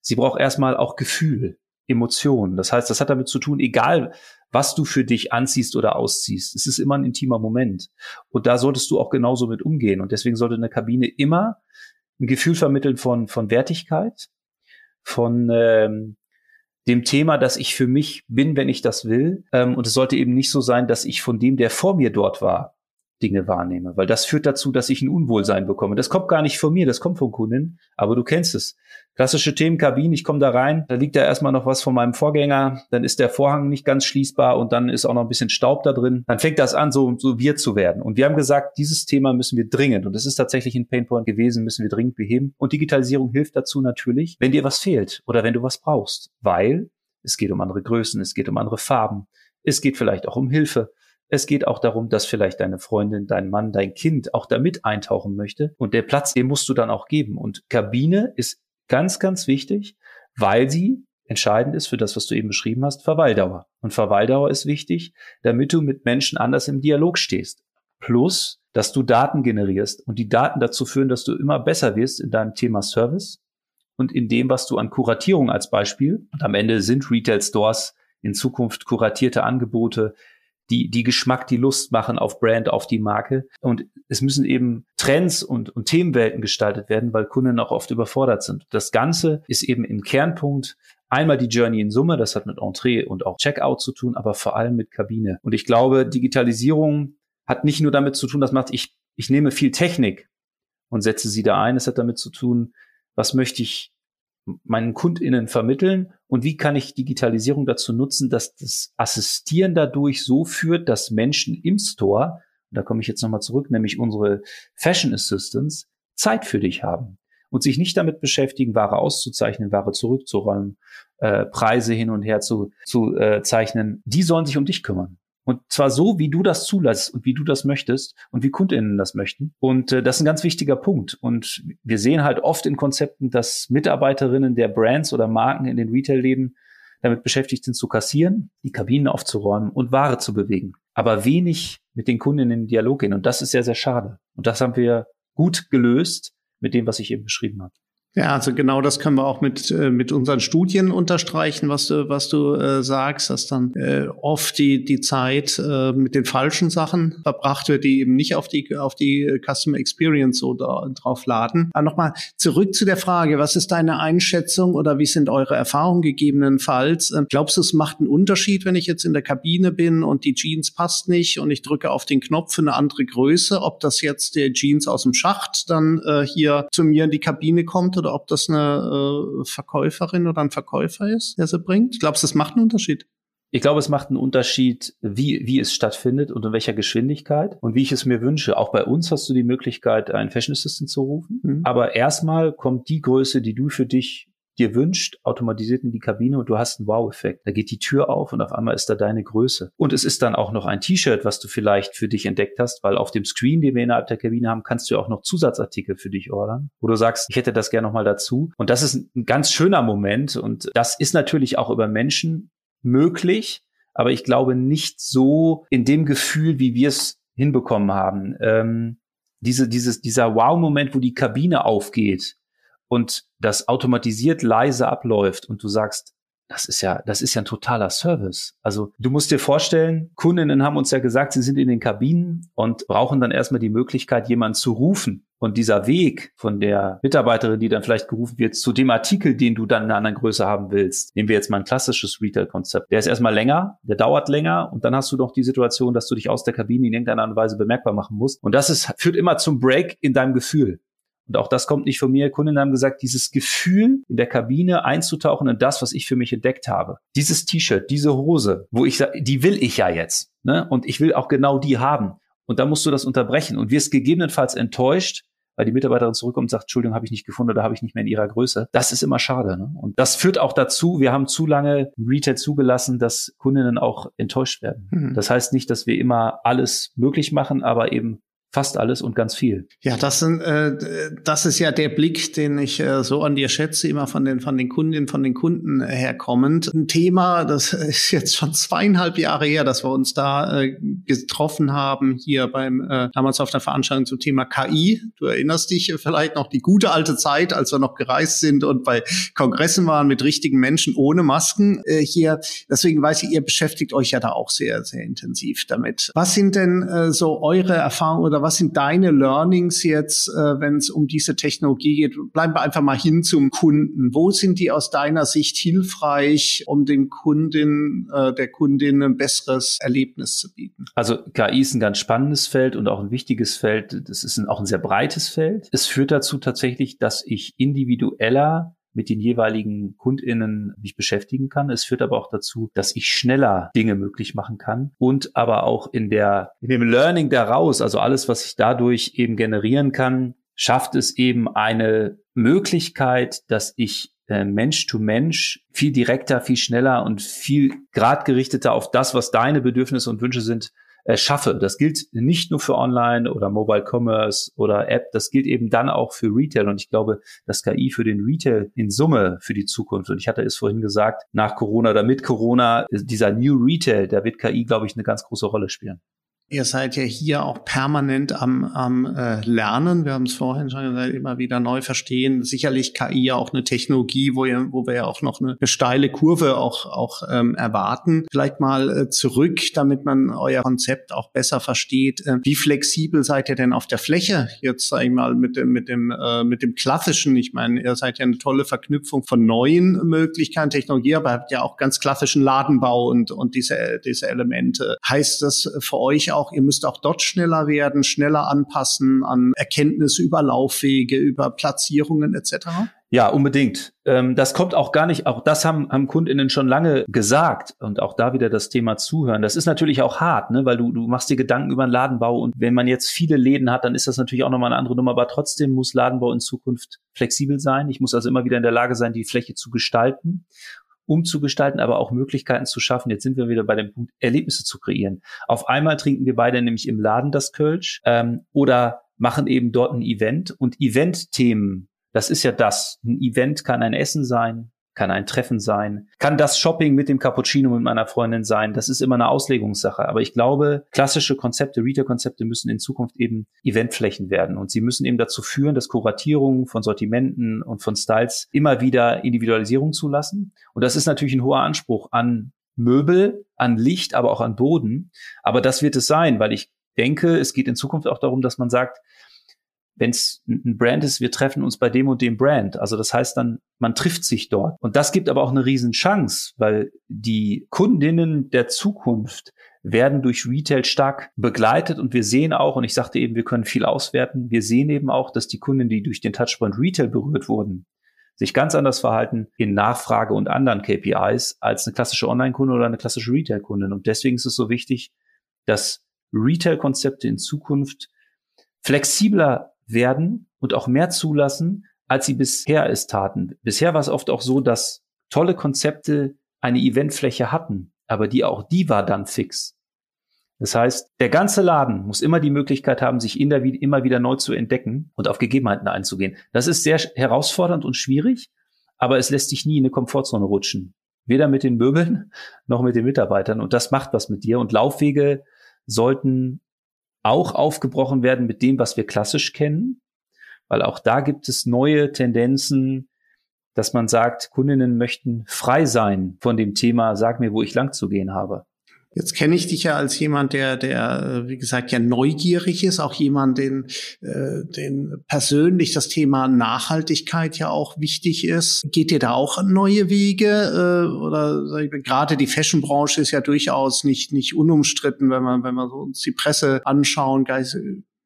Sie braucht erstmal auch Gefühl, Emotionen. Das heißt, das hat damit zu tun, egal was du für dich anziehst oder ausziehst. Es ist immer ein intimer Moment. Und da solltest du auch genauso mit umgehen. Und deswegen sollte eine Kabine immer ein Gefühl vermitteln von, von Wertigkeit, von ähm, dem Thema, dass ich für mich bin, wenn ich das will. Ähm, und es sollte eben nicht so sein, dass ich von dem, der vor mir dort war, Dinge wahrnehme, weil das führt dazu, dass ich ein Unwohlsein bekomme. Das kommt gar nicht von mir, das kommt von Kunden, aber du kennst es. Klassische Themenkabine, ich komme da rein, da liegt da erstmal noch was von meinem Vorgänger, dann ist der Vorhang nicht ganz schließbar und dann ist auch noch ein bisschen Staub da drin. Dann fängt das an, so, so wir zu werden. Und wir haben gesagt, dieses Thema müssen wir dringend, und das ist tatsächlich ein Painpoint gewesen, müssen wir dringend beheben. Und Digitalisierung hilft dazu natürlich, wenn dir was fehlt oder wenn du was brauchst, weil es geht um andere Größen, es geht um andere Farben, es geht vielleicht auch um Hilfe. Es geht auch darum, dass vielleicht deine Freundin, dein Mann, dein Kind auch damit eintauchen möchte. Und der Platz, den musst du dann auch geben. Und Kabine ist ganz, ganz wichtig, weil sie entscheidend ist für das, was du eben beschrieben hast, Verweildauer. Und Verweildauer ist wichtig, damit du mit Menschen anders im Dialog stehst. Plus, dass du Daten generierst und die Daten dazu führen, dass du immer besser wirst in deinem Thema Service und in dem, was du an Kuratierung als Beispiel, und am Ende sind Retail Stores in Zukunft kuratierte Angebote, die, die Geschmack, die Lust machen auf Brand, auf die Marke. Und es müssen eben Trends und, und Themenwelten gestaltet werden, weil Kunden auch oft überfordert sind. Das Ganze ist eben im Kernpunkt einmal die Journey in Summe, das hat mit Entree und auch Checkout zu tun, aber vor allem mit Kabine. Und ich glaube, Digitalisierung hat nicht nur damit zu tun, das macht, ich, ich nehme viel Technik und setze sie da ein. Es hat damit zu tun, was möchte ich meinen KundInnen vermitteln und wie kann ich Digitalisierung dazu nutzen, dass das Assistieren dadurch so führt, dass Menschen im Store, da komme ich jetzt nochmal zurück, nämlich unsere Fashion Assistants, Zeit für dich haben und sich nicht damit beschäftigen, Ware auszuzeichnen, Ware zurückzuräumen, äh, Preise hin und her zu, zu äh, zeichnen. Die sollen sich um dich kümmern. Und zwar so, wie du das zulässt und wie du das möchtest und wie KundInnen das möchten. Und äh, das ist ein ganz wichtiger Punkt. Und wir sehen halt oft in Konzepten, dass Mitarbeiterinnen der Brands oder Marken in den Retail-Läden damit beschäftigt sind, zu kassieren, die Kabinen aufzuräumen und Ware zu bewegen. Aber wenig mit den Kunden in den Dialog gehen. Und das ist sehr, sehr schade. Und das haben wir gut gelöst mit dem, was ich eben beschrieben habe. Ja, also genau das können wir auch mit, äh, mit unseren Studien unterstreichen, was du, was du äh, sagst, dass dann äh, oft die, die Zeit äh, mit den falschen Sachen verbracht wird, die eben nicht auf die, auf die Customer Experience so da, drauf laden. Aber nochmal zurück zu der Frage, was ist deine Einschätzung oder wie sind eure Erfahrungen gegebenenfalls? Äh, glaubst du, es macht einen Unterschied, wenn ich jetzt in der Kabine bin und die Jeans passt nicht und ich drücke auf den Knopf für eine andere Größe, ob das jetzt der Jeans aus dem Schacht dann äh, hier zu mir in die Kabine kommt ob das eine äh, Verkäuferin oder ein Verkäufer ist, der sie bringt? Glaubst du, das macht einen Unterschied? Ich glaube, es macht einen Unterschied, wie, wie es stattfindet und in welcher Geschwindigkeit und wie ich es mir wünsche. Auch bei uns hast du die Möglichkeit, einen Fashion Assistant zu rufen. Mhm. Aber erstmal kommt die Größe, die du für dich dir wünscht, automatisiert in die Kabine und du hast einen Wow-Effekt. Da geht die Tür auf und auf einmal ist da deine Größe. Und es ist dann auch noch ein T-Shirt, was du vielleicht für dich entdeckt hast, weil auf dem Screen, den wir innerhalb der Kabine haben, kannst du ja auch noch Zusatzartikel für dich ordern, wo du sagst, ich hätte das gerne nochmal dazu. Und das ist ein ganz schöner Moment und das ist natürlich auch über Menschen möglich, aber ich glaube nicht so in dem Gefühl, wie wir es hinbekommen haben. Ähm, diese, dieses, dieser Wow-Moment, wo die Kabine aufgeht, und das automatisiert leise abläuft und du sagst, das ist ja, das ist ja ein totaler Service. Also du musst dir vorstellen, Kundinnen haben uns ja gesagt, sie sind in den Kabinen und brauchen dann erstmal die Möglichkeit, jemanden zu rufen. Und dieser Weg von der Mitarbeiterin, die dann vielleicht gerufen wird, zu dem Artikel, den du dann in einer anderen Größe haben willst, nehmen wir jetzt mal ein klassisches Retail-Konzept. Der ist erstmal länger, der dauert länger und dann hast du noch die Situation, dass du dich aus der Kabine in irgendeiner Weise bemerkbar machen musst. Und das ist, führt immer zum Break in deinem Gefühl. Und auch das kommt nicht von mir. Kunden haben gesagt, dieses Gefühl in der Kabine einzutauchen in das, was ich für mich entdeckt habe. Dieses T-Shirt, diese Hose, wo ich sage, die will ich ja jetzt. Ne? Und ich will auch genau die haben. Und da musst du das unterbrechen und wirst gegebenenfalls enttäuscht, weil die Mitarbeiterin zurückkommt und sagt, Entschuldigung, habe ich nicht gefunden oder habe ich nicht mehr in ihrer Größe. Das ist immer schade. Ne? Und das führt auch dazu, wir haben zu lange Retail zugelassen, dass Kundinnen auch enttäuscht werden. Mhm. Das heißt nicht, dass wir immer alles möglich machen, aber eben fast alles und ganz viel. Ja, das, sind, äh, das ist ja der Blick, den ich äh, so an dir schätze, immer von den, von den Kundinnen, von den Kunden herkommend. Ein Thema, das <laughs> ist jetzt schon zweieinhalb Jahre her, dass wir uns da äh, getroffen haben, hier beim, äh, damals auf der Veranstaltung zum Thema KI. Du erinnerst dich vielleicht noch die gute alte Zeit, als wir noch gereist sind und bei Kongressen waren mit richtigen Menschen ohne Masken äh, hier. Deswegen weiß ich, ihr beschäftigt euch ja da auch sehr, sehr intensiv damit. Was sind denn äh, so eure Erfahrungen oder was sind deine Learnings jetzt, äh, wenn es um diese Technologie geht? Bleiben wir einfach mal hin zum Kunden. Wo sind die aus deiner Sicht hilfreich, um den Kundin, äh, der Kundin ein besseres Erlebnis zu bieten? Also KI ist ein ganz spannendes Feld und auch ein wichtiges Feld. Das ist ein, auch ein sehr breites Feld. Es führt dazu tatsächlich, dass ich individueller mit den jeweiligen KundInnen mich beschäftigen kann. Es führt aber auch dazu, dass ich schneller Dinge möglich machen kann und aber auch in der, in dem Learning daraus, also alles, was ich dadurch eben generieren kann, schafft es eben eine Möglichkeit, dass ich äh, Mensch to Mensch viel direkter, viel schneller und viel gradgerichteter auf das, was deine Bedürfnisse und Wünsche sind, äh, schaffe. Das gilt nicht nur für Online oder Mobile Commerce oder App, das gilt eben dann auch für Retail. Und ich glaube, dass KI für den Retail in Summe für die Zukunft, und ich hatte es vorhin gesagt, nach Corona oder mit Corona, dieser New Retail, da wird KI, glaube ich, eine ganz große Rolle spielen. Ihr seid ja hier auch permanent am, am äh, Lernen. Wir haben es vorhin schon gesagt, immer wieder neu verstehen. Sicherlich KI auch eine Technologie, wo, ihr, wo wir ja auch noch eine, eine steile Kurve auch, auch ähm, erwarten. Vielleicht mal äh, zurück, damit man euer Konzept auch besser versteht. Äh, wie flexibel seid ihr denn auf der Fläche? Jetzt sage ich mal mit dem, mit dem, äh, mit dem klassischen. Ich meine, ihr seid ja eine tolle Verknüpfung von neuen Möglichkeiten, Technologie, aber habt ja auch ganz klassischen Ladenbau und, und diese, diese Elemente. Heißt das für euch auch, ihr müsst auch dort schneller werden, schneller anpassen an Erkenntnisse über Laufwege, über Platzierungen etc.? Ja, unbedingt. Ähm, das kommt auch gar nicht, auch das haben, haben KundInnen schon lange gesagt und auch da wieder das Thema Zuhören. Das ist natürlich auch hart, ne, weil du, du machst dir Gedanken über den Ladenbau und wenn man jetzt viele Läden hat, dann ist das natürlich auch nochmal eine andere Nummer, aber trotzdem muss Ladenbau in Zukunft flexibel sein. Ich muss also immer wieder in der Lage sein, die Fläche zu gestalten umzugestalten, aber auch Möglichkeiten zu schaffen. Jetzt sind wir wieder bei dem Punkt, Erlebnisse zu kreieren. Auf einmal trinken wir beide nämlich im Laden das Kölsch ähm, oder machen eben dort ein Event und Event-Themen, das ist ja das. Ein Event kann ein Essen sein, kann ein Treffen sein, kann das Shopping mit dem Cappuccino mit meiner Freundin sein. Das ist immer eine Auslegungssache. Aber ich glaube, klassische Konzepte, Retail-Konzepte müssen in Zukunft eben Eventflächen werden. Und sie müssen eben dazu führen, dass Kuratierungen von Sortimenten und von Styles immer wieder Individualisierung zulassen. Und das ist natürlich ein hoher Anspruch an Möbel, an Licht, aber auch an Boden. Aber das wird es sein, weil ich denke, es geht in Zukunft auch darum, dass man sagt, wenn es ein Brand ist, wir treffen uns bei dem und dem Brand. Also das heißt dann, man trifft sich dort. Und das gibt aber auch eine riesen Chance, weil die Kundinnen der Zukunft werden durch Retail stark begleitet und wir sehen auch, und ich sagte eben, wir können viel auswerten, wir sehen eben auch, dass die Kunden, die durch den Touchpoint Retail berührt wurden, sich ganz anders verhalten in Nachfrage und anderen KPIs als eine klassische Online-Kunde oder eine klassische Retail-Kundin. Und deswegen ist es so wichtig, dass Retail-Konzepte in Zukunft flexibler werden und auch mehr zulassen, als sie bisher es taten. Bisher war es oft auch so, dass tolle Konzepte eine Eventfläche hatten, aber die auch die war dann fix. Das heißt, der ganze Laden muss immer die Möglichkeit haben, sich in der, immer wieder neu zu entdecken und auf Gegebenheiten einzugehen. Das ist sehr herausfordernd und schwierig, aber es lässt sich nie in eine Komfortzone rutschen. Weder mit den Möbeln <laughs> noch mit den Mitarbeitern. Und das macht was mit dir. Und Laufwege sollten auch aufgebrochen werden mit dem, was wir klassisch kennen, weil auch da gibt es neue Tendenzen, dass man sagt, Kundinnen möchten frei sein von dem Thema, sag mir, wo ich lang zu gehen habe. Jetzt kenne ich dich ja als jemand, der, der, äh, wie gesagt, ja neugierig ist, auch jemand, den, äh, den persönlich das Thema Nachhaltigkeit ja auch wichtig ist. Geht dir da auch neue Wege? Äh, oder gerade die Fashionbranche ist ja durchaus nicht, nicht unumstritten, wenn man, wenn man so uns die Presse anschauen,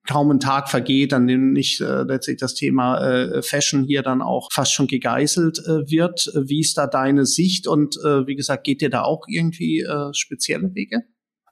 kaum ein Tag vergeht, an dem nicht äh, letztlich das Thema äh, Fashion hier dann auch fast schon gegeißelt äh, wird. Wie ist da deine Sicht und äh, wie gesagt, geht dir da auch irgendwie äh, spezielle Wege?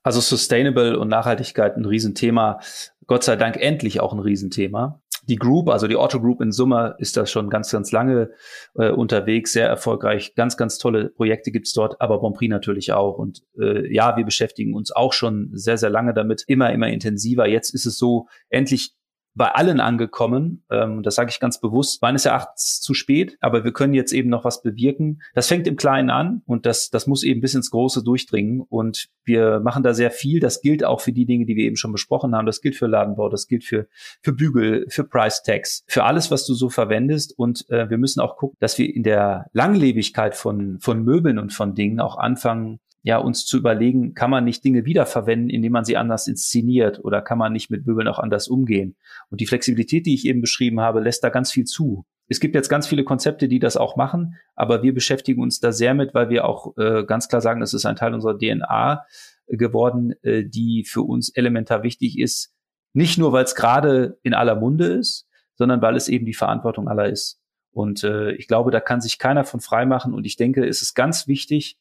Also Sustainable und Nachhaltigkeit ein Riesenthema. Gott sei Dank endlich auch ein Riesenthema die Group, also die Otto Group in Summe, ist das schon ganz, ganz lange äh, unterwegs, sehr erfolgreich. Ganz, ganz tolle Projekte gibt's dort, aber Bonprix natürlich auch. Und äh, ja, wir beschäftigen uns auch schon sehr, sehr lange damit, immer, immer intensiver. Jetzt ist es so, endlich bei allen angekommen. Ähm, das sage ich ganz bewusst. Meines Erachtens zu spät, aber wir können jetzt eben noch was bewirken. Das fängt im Kleinen an und das, das muss eben bis ins Große durchdringen. Und wir machen da sehr viel. Das gilt auch für die Dinge, die wir eben schon besprochen haben. Das gilt für Ladenbau, das gilt für, für Bügel, für Price Tags, für alles, was du so verwendest. Und äh, wir müssen auch gucken, dass wir in der Langlebigkeit von, von Möbeln und von Dingen auch anfangen, ja, uns zu überlegen, kann man nicht Dinge wiederverwenden, indem man sie anders inszeniert oder kann man nicht mit Möbeln auch anders umgehen? Und die Flexibilität, die ich eben beschrieben habe, lässt da ganz viel zu. Es gibt jetzt ganz viele Konzepte, die das auch machen, aber wir beschäftigen uns da sehr mit, weil wir auch äh, ganz klar sagen, das ist ein Teil unserer DNA geworden, äh, die für uns elementar wichtig ist. Nicht nur, weil es gerade in aller Munde ist, sondern weil es eben die Verantwortung aller ist. Und äh, ich glaube, da kann sich keiner von frei machen. Und ich denke, es ist ganz wichtig,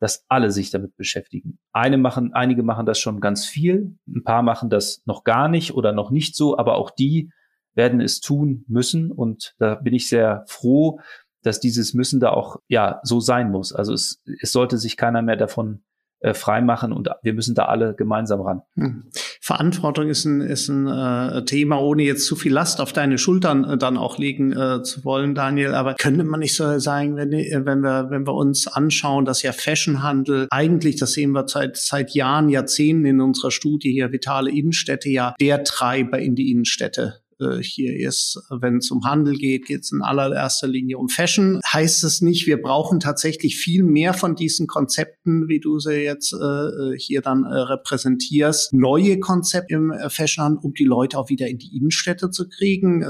dass alle sich damit beschäftigen. Eine machen, einige machen das schon ganz viel, ein paar machen das noch gar nicht oder noch nicht so, aber auch die werden es tun müssen und da bin ich sehr froh, dass dieses Müssen da auch ja so sein muss. Also es, es sollte sich keiner mehr davon äh, freimachen und wir müssen da alle gemeinsam ran. Hm. Verantwortung ist ein, ist ein äh, Thema, ohne jetzt zu viel Last auf deine Schultern äh, dann auch legen äh, zu wollen, Daniel. Aber könnte man nicht so sagen, wenn, äh, wenn, wir, wenn wir uns anschauen, dass ja Fashionhandel eigentlich, das sehen wir seit, seit Jahren, Jahrzehnten in unserer Studie hier, vitale Innenstädte ja der Treiber in die Innenstädte äh, hier ist. Wenn es um Handel geht, geht es in allererster Linie um Fashion. Heißt es nicht, wir brauchen tatsächlich viel mehr von diesen Konzepten, wie du sie jetzt äh, hier dann äh, repräsentierst, neue Konzepte im äh, Fashion, um die Leute auch wieder in die Innenstädte zu kriegen. Äh,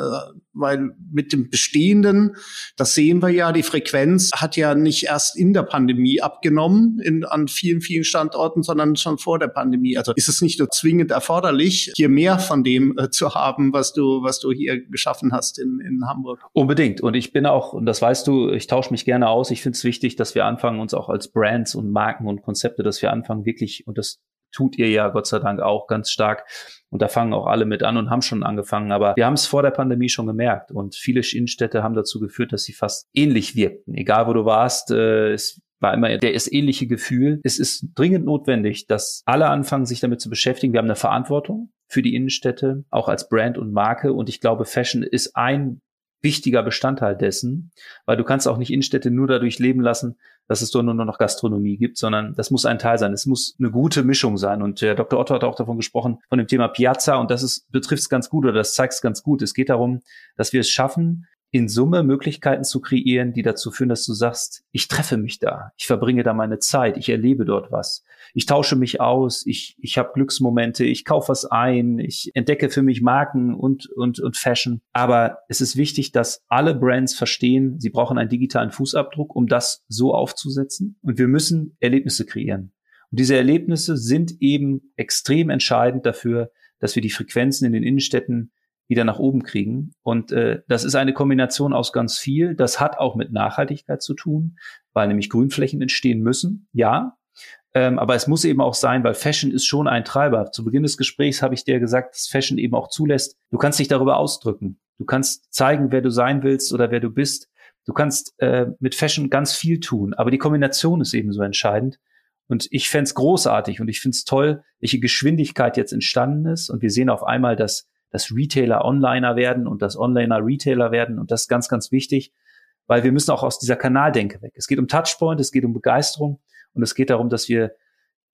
weil mit dem Bestehenden, das sehen wir ja, die Frequenz hat ja nicht erst in der Pandemie abgenommen in, an vielen, vielen Standorten, sondern schon vor der Pandemie. Also ist es nicht nur zwingend erforderlich, hier mehr von dem äh, zu haben, was du, was du hier geschaffen hast in, in Hamburg. Unbedingt. Und ich bin auch, und das weißt du, ich tausche mich gerne aus. Ich finde es wichtig, dass wir anfangen, uns auch als Brands und Marken und Konzepte, dass wir anfangen, wirklich, und das tut ihr ja Gott sei Dank auch ganz stark. Und da fangen auch alle mit an und haben schon angefangen. Aber wir haben es vor der Pandemie schon gemerkt. Und viele Innenstädte haben dazu geführt, dass sie fast ähnlich wirkten. Egal wo du warst, äh, es war immer der ist ähnliche Gefühl. Es ist dringend notwendig, dass alle anfangen, sich damit zu beschäftigen. Wir haben eine Verantwortung für die Innenstädte, auch als Brand und Marke. Und ich glaube, Fashion ist ein wichtiger Bestandteil dessen, weil du kannst auch nicht Innenstädte nur dadurch leben lassen, dass es dort nur noch Gastronomie gibt, sondern das muss ein Teil sein. Es muss eine gute Mischung sein. Und der Dr. Otto hat auch davon gesprochen, von dem Thema Piazza. Und das betrifft es ganz gut oder das zeigt es ganz gut. Es geht darum, dass wir es schaffen, in Summe Möglichkeiten zu kreieren, die dazu führen, dass du sagst, ich treffe mich da, ich verbringe da meine Zeit, ich erlebe dort was, ich tausche mich aus, ich, ich habe Glücksmomente, ich kaufe was ein, ich entdecke für mich Marken und, und, und Fashion. Aber es ist wichtig, dass alle Brands verstehen, sie brauchen einen digitalen Fußabdruck, um das so aufzusetzen. Und wir müssen Erlebnisse kreieren. Und diese Erlebnisse sind eben extrem entscheidend dafür, dass wir die Frequenzen in den Innenstädten wieder nach oben kriegen. Und äh, das ist eine Kombination aus ganz viel. Das hat auch mit Nachhaltigkeit zu tun, weil nämlich Grünflächen entstehen müssen. Ja, ähm, aber es muss eben auch sein, weil Fashion ist schon ein Treiber. Zu Beginn des Gesprächs habe ich dir gesagt, dass Fashion eben auch zulässt. Du kannst dich darüber ausdrücken. Du kannst zeigen, wer du sein willst oder wer du bist. Du kannst äh, mit Fashion ganz viel tun, aber die Kombination ist eben so entscheidend. Und ich fände großartig und ich finde es toll, welche Geschwindigkeit jetzt entstanden ist. Und wir sehen auf einmal, dass, dass Retailer Onliner werden und dass Onliner Retailer werden. Und das ist ganz, ganz wichtig, weil wir müssen auch aus dieser Kanaldenke weg. Es geht um Touchpoint, es geht um Begeisterung. Und es geht darum, dass wir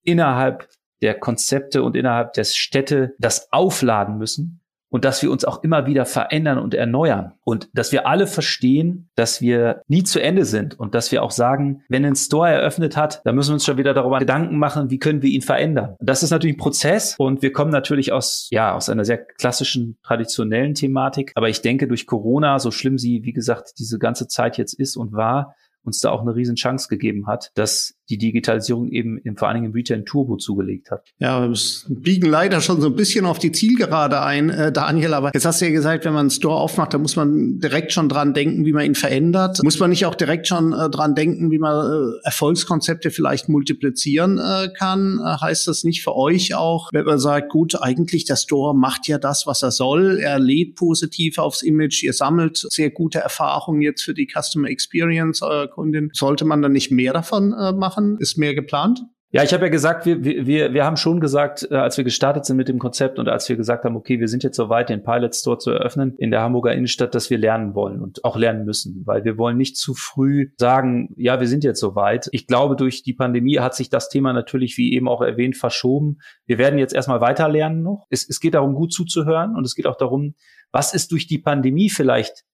innerhalb der Konzepte und innerhalb der Städte das aufladen müssen und dass wir uns auch immer wieder verändern und erneuern und dass wir alle verstehen, dass wir nie zu Ende sind und dass wir auch sagen, wenn ein Store eröffnet hat, dann müssen wir uns schon wieder darüber Gedanken machen, wie können wir ihn verändern. Das ist natürlich ein Prozess und wir kommen natürlich aus ja aus einer sehr klassischen traditionellen Thematik, aber ich denke durch Corona, so schlimm sie wie gesagt diese ganze Zeit jetzt ist und war, uns da auch eine riesen Chance gegeben hat, dass die Digitalisierung eben im, vor allen Dingen im Retail Turbo zugelegt hat. Ja, wir biegen leider schon so ein bisschen auf die Zielgerade ein, äh, Daniel. Aber jetzt hast du ja gesagt, wenn man einen Store aufmacht, da muss man direkt schon dran denken, wie man ihn verändert. Muss man nicht auch direkt schon äh, dran denken, wie man äh, Erfolgskonzepte vielleicht multiplizieren äh, kann? Äh, heißt das nicht für euch auch, wenn man sagt, gut, eigentlich der Store macht ja das, was er soll. Er lädt positiv aufs Image. Ihr sammelt sehr gute Erfahrungen jetzt für die Customer Experience eurer Kundin. Sollte man dann nicht mehr davon äh, machen? Machen? Ist mehr geplant? Ja, ich habe ja gesagt, wir, wir, wir haben schon gesagt, äh, als wir gestartet sind mit dem Konzept und als wir gesagt haben, okay, wir sind jetzt soweit, den Pilot Store zu eröffnen in der Hamburger Innenstadt, dass wir lernen wollen und auch lernen müssen, weil wir wollen nicht zu früh sagen, ja, wir sind jetzt soweit. Ich glaube, durch die Pandemie hat sich das Thema natürlich, wie eben auch erwähnt, verschoben. Wir werden jetzt erstmal weiter lernen noch. Es, es geht darum, gut zuzuhören und es geht auch darum, was ist durch die Pandemie vielleicht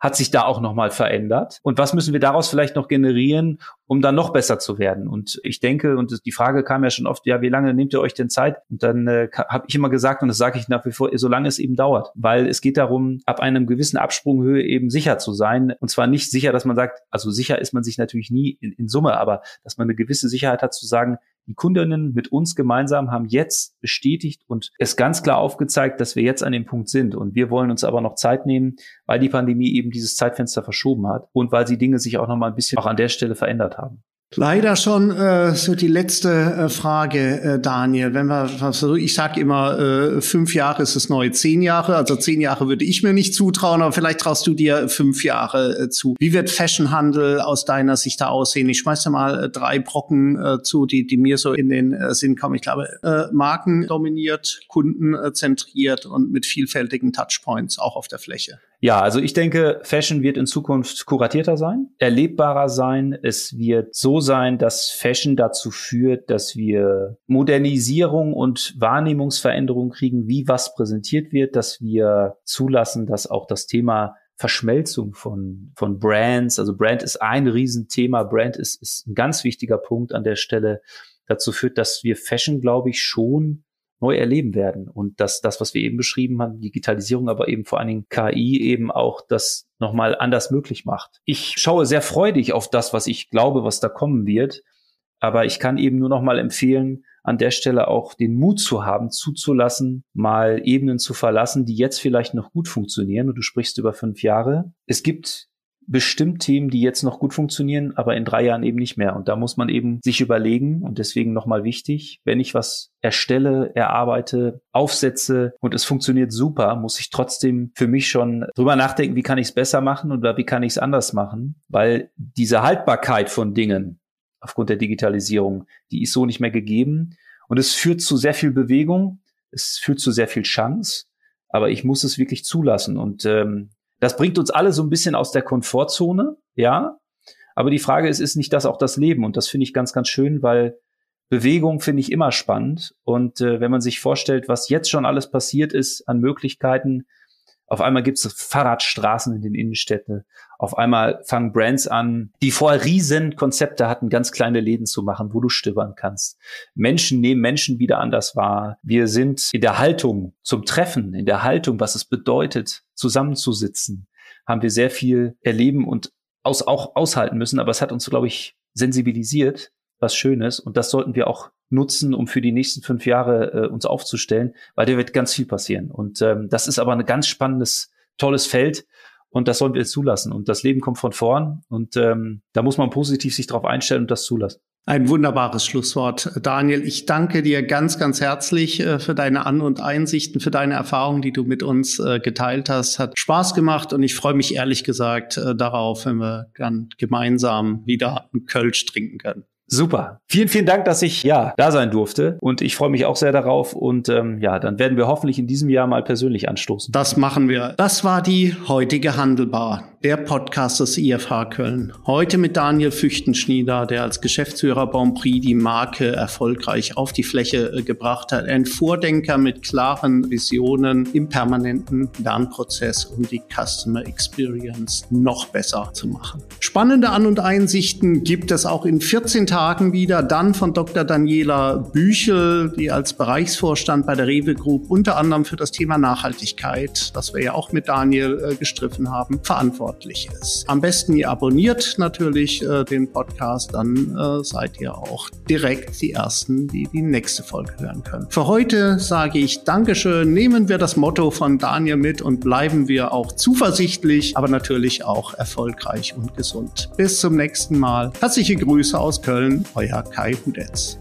hat sich da auch nochmal verändert? Und was müssen wir daraus vielleicht noch generieren, um dann noch besser zu werden? Und ich denke, und die Frage kam ja schon oft, ja, wie lange nehmt ihr euch denn Zeit? Und dann äh, habe ich immer gesagt, und das sage ich nach wie vor, solange es eben dauert. Weil es geht darum, ab einem gewissen Absprunghöhe eben sicher zu sein. Und zwar nicht sicher, dass man sagt, also sicher ist man sich natürlich nie in, in Summe, aber dass man eine gewisse Sicherheit hat zu sagen, die Kundinnen mit uns gemeinsam haben jetzt bestätigt und es ganz klar aufgezeigt, dass wir jetzt an dem Punkt sind. Und wir wollen uns aber noch Zeit nehmen, weil die Pandemie eben dieses Zeitfenster verschoben hat und weil sie Dinge sich auch noch mal ein bisschen auch an der Stelle verändert haben. Leider schon äh, so die letzte äh, Frage, äh, Daniel. Wenn wir, ich sage immer, äh, fünf Jahre ist das neue zehn Jahre. Also zehn Jahre würde ich mir nicht zutrauen, aber vielleicht traust du dir fünf Jahre äh, zu. Wie wird Fashionhandel aus deiner Sicht da aussehen? Ich schmeiß dir mal äh, drei Brocken äh, zu, die, die mir so in den äh, Sinn kommen. Ich glaube, äh, Marken dominiert, Kunden äh, zentriert und mit vielfältigen Touchpoints auch auf der Fläche. Ja, also ich denke, Fashion wird in Zukunft kuratierter sein, erlebbarer sein. Es wird so sein, dass Fashion dazu führt, dass wir Modernisierung und Wahrnehmungsveränderung kriegen, wie was präsentiert wird, dass wir zulassen, dass auch das Thema Verschmelzung von, von Brands, also Brand ist ein Riesenthema, Brand ist, ist ein ganz wichtiger Punkt an der Stelle, dazu führt, dass wir Fashion, glaube ich, schon neu erleben werden. Und dass das, was wir eben beschrieben haben, Digitalisierung, aber eben vor allen Dingen KI eben auch das nochmal anders möglich macht. Ich schaue sehr freudig auf das, was ich glaube, was da kommen wird. Aber ich kann eben nur noch mal empfehlen, an der Stelle auch den Mut zu haben, zuzulassen, mal Ebenen zu verlassen, die jetzt vielleicht noch gut funktionieren. Und du sprichst über fünf Jahre. Es gibt bestimmt Themen, die jetzt noch gut funktionieren, aber in drei Jahren eben nicht mehr. Und da muss man eben sich überlegen und deswegen nochmal wichtig, wenn ich was erstelle, erarbeite, aufsetze und es funktioniert super, muss ich trotzdem für mich schon drüber nachdenken, wie kann ich es besser machen oder wie kann ich es anders machen, weil diese Haltbarkeit von Dingen aufgrund der Digitalisierung, die ist so nicht mehr gegeben. Und es führt zu sehr viel Bewegung, es führt zu sehr viel Chance, aber ich muss es wirklich zulassen. Und ähm, das bringt uns alle so ein bisschen aus der Komfortzone, ja. Aber die Frage ist, ist nicht das auch das Leben? Und das finde ich ganz, ganz schön, weil Bewegung finde ich immer spannend. Und äh, wenn man sich vorstellt, was jetzt schon alles passiert ist an Möglichkeiten, auf einmal gibt es Fahrradstraßen in den Innenstädten. Auf einmal fangen Brands an, die vorher riesen Konzepte hatten, ganz kleine Läden zu machen, wo du stöbern kannst. Menschen nehmen Menschen wieder anders wahr. Wir sind in der Haltung zum Treffen, in der Haltung, was es bedeutet, zusammenzusitzen, haben wir sehr viel erleben und aus, auch aushalten müssen. Aber es hat uns, glaube ich, sensibilisiert, was Schönes. Und das sollten wir auch nutzen, um für die nächsten fünf Jahre äh, uns aufzustellen, weil da wird ganz viel passieren. Und ähm, das ist aber ein ganz spannendes, tolles Feld. Und das sollen wir jetzt zulassen. Und das Leben kommt von vorn. Und ähm, da muss man positiv sich darauf einstellen und das zulassen. Ein wunderbares Schlusswort, Daniel. Ich danke dir ganz, ganz herzlich äh, für deine An- und Einsichten, für deine Erfahrungen, die du mit uns äh, geteilt hast. Hat Spaß gemacht und ich freue mich ehrlich gesagt äh, darauf, wenn wir dann gemeinsam wieder einen Kölsch trinken können. Super. Vielen, vielen Dank, dass ich ja da sein durfte. Und ich freue mich auch sehr darauf. Und ähm, ja, dann werden wir hoffentlich in diesem Jahr mal persönlich anstoßen. Das machen wir. Das war die heutige Handelbar der Podcast des IFH Köln. Heute mit Daniel Füchtenschnieder, der als Geschäftsführer Bonprix die Marke erfolgreich auf die Fläche äh, gebracht hat. Ein Vordenker mit klaren Visionen im permanenten Lernprozess, um die Customer Experience noch besser zu machen. Spannende An- und Einsichten gibt es auch in 14 Tagen wieder. Dann von Dr. Daniela Büchel, die als Bereichsvorstand bei der Rewe Group unter anderem für das Thema Nachhaltigkeit, das wir ja auch mit Daniel äh, gestriffen haben, verantwortlich verantwortlich ist. Am besten ihr abonniert natürlich äh, den Podcast, dann äh, seid ihr auch direkt die Ersten, die die nächste Folge hören können. Für heute sage ich Dankeschön, nehmen wir das Motto von Daniel mit und bleiben wir auch zuversichtlich, aber natürlich auch erfolgreich und gesund. Bis zum nächsten Mal. Herzliche Grüße aus Köln, euer Kai Hudetz.